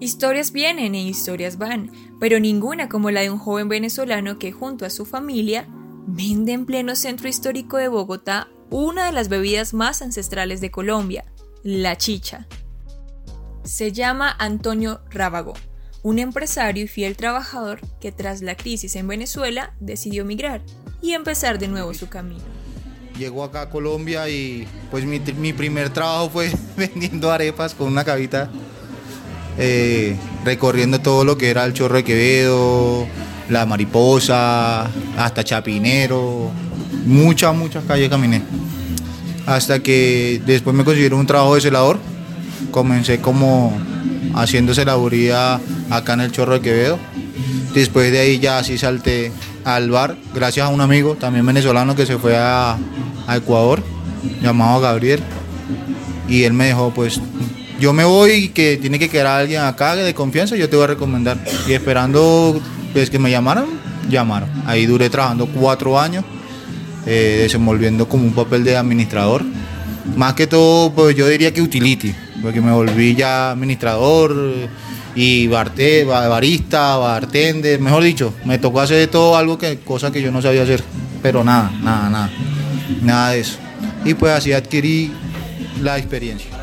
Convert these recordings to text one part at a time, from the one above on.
Historias vienen e historias van, pero ninguna como la de un joven venezolano que junto a su familia vende en pleno centro histórico de Bogotá una de las bebidas más ancestrales de Colombia, la chicha. Se llama Antonio Rábago, un empresario y fiel trabajador que tras la crisis en Venezuela decidió migrar y empezar de nuevo su camino. Llegó acá a Colombia y pues mi, mi primer trabajo fue vendiendo arepas con una cabita eh, recorriendo todo lo que era el Chorro de Quevedo, la Mariposa, hasta Chapinero, muchas, muchas calles caminé. Hasta que después me consiguieron un trabajo de celador. Comencé como haciendo celaduría acá en el Chorro de Quevedo. Después de ahí ya así salté al bar, gracias a un amigo también venezolano que se fue a, a Ecuador, llamado Gabriel. Y él me dejó pues yo me voy y que tiene que quedar alguien acá de confianza, yo te voy a recomendar. Y esperando pues, que me llamaran, llamaron. Ahí duré trabajando cuatro años, eh, desenvolviendo como un papel de administrador. Más que todo, pues yo diría que utility, porque me volví ya administrador y barte, barista, bartender, mejor dicho, me tocó hacer de todo algo que cosa que yo no sabía hacer, pero nada, nada, nada, nada de eso. Y pues así adquirí la experiencia.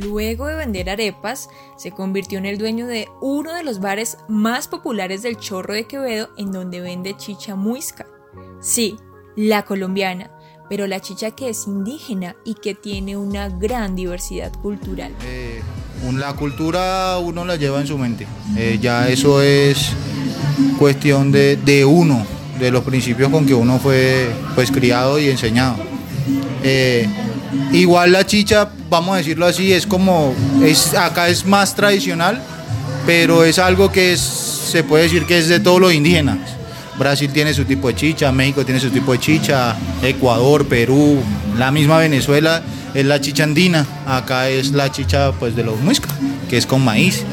Luego de vender arepas, se convirtió en el dueño de uno de los bares más populares del Chorro de Quevedo, en donde vende chicha muisca. Sí, la colombiana, pero la chicha que es indígena y que tiene una gran diversidad cultural. Eh, la cultura uno la lleva en su mente. Eh, ya eso es cuestión de, uno, de los principios con que uno fue pues criado y enseñado. Eh, igual la chicha vamos a decirlo así, es como, es, acá es más tradicional, pero es algo que se puede decir que es de todos los indígenas. Brasil tiene su tipo de chicha, México tiene su tipo de chicha, Ecuador, Perú, la misma Venezuela es la chicha andina, acá es la chicha pues de los muiscas, que es con maíz.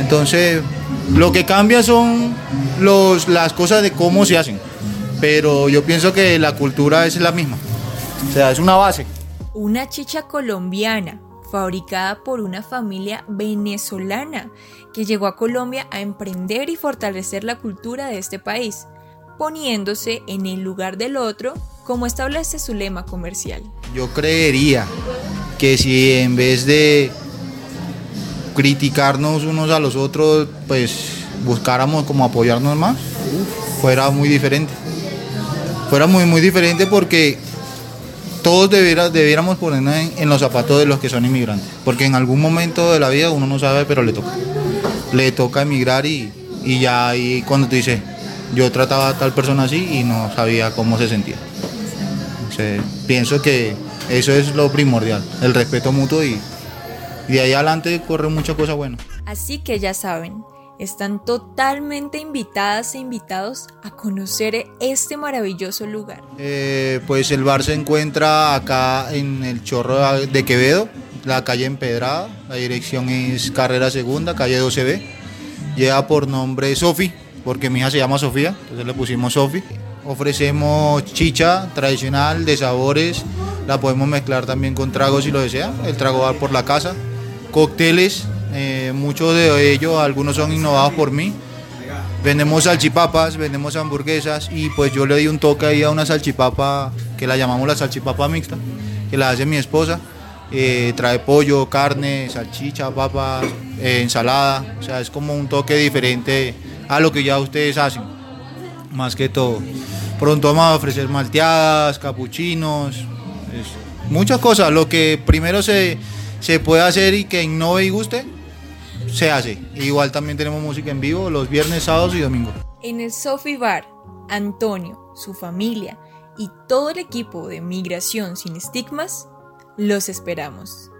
Entonces, lo que cambia son los, las cosas de cómo se hacen, pero yo pienso que la cultura es la misma, o sea, es una base una chicha colombiana fabricada por una familia venezolana que llegó a Colombia a emprender y fortalecer la cultura de este país, poniéndose en el lugar del otro como establece su lema comercial. Yo creería que si en vez de criticarnos unos a los otros, pues buscáramos como apoyarnos más, fuera muy diferente. Fuera muy, muy diferente porque todos debiéramos ponernos en, los zapatos de los que son inmigrantes, porque en algún momento de la vida uno no sabe, pero le toca. Le toca emigrar y, ya ahí cuando tú dices, yo trataba a tal persona así y no sabía cómo se sentía. pienso que eso es lo primordial, el respeto mutuo y, y de ahí adelante corre muchas cosas buenas. Así que ya saben, están totalmente invitadas e invitados a conocer este maravilloso lugar. Eh, pues el bar se encuentra acá en el Chorro de Quevedo, la calle Empedrada, la dirección es Carrera Segunda, calle 12B. Lleva por nombre Sofi, porque mi hija se llama Sofía, entonces le pusimos Sofi. Ofrecemos chicha tradicional de sabores, la podemos mezclar también con tragos si lo desea, el trago va por la casa. Cócteles eh, muchos de ellos, algunos son innovados por mí. Vendemos salchipapas, vendemos hamburguesas y pues yo le di un toque ahí a una salchipapa que la llamamos la salchipapa mixta, que la hace mi esposa. Eh, trae pollo, carne, salchicha, papas, eh, ensalada, o sea, es como un toque diferente a lo que ya ustedes hacen, más que todo. Pronto vamos a ofrecer malteadas, capuchinos, muchas cosas. Lo que primero se, se puede hacer y que innove y guste, se hace. Igual también tenemos música en vivo los viernes, sábados y domingos. En el Sofi Bar, Antonio, su familia y todo el equipo de Migración sin Estigmas los esperamos.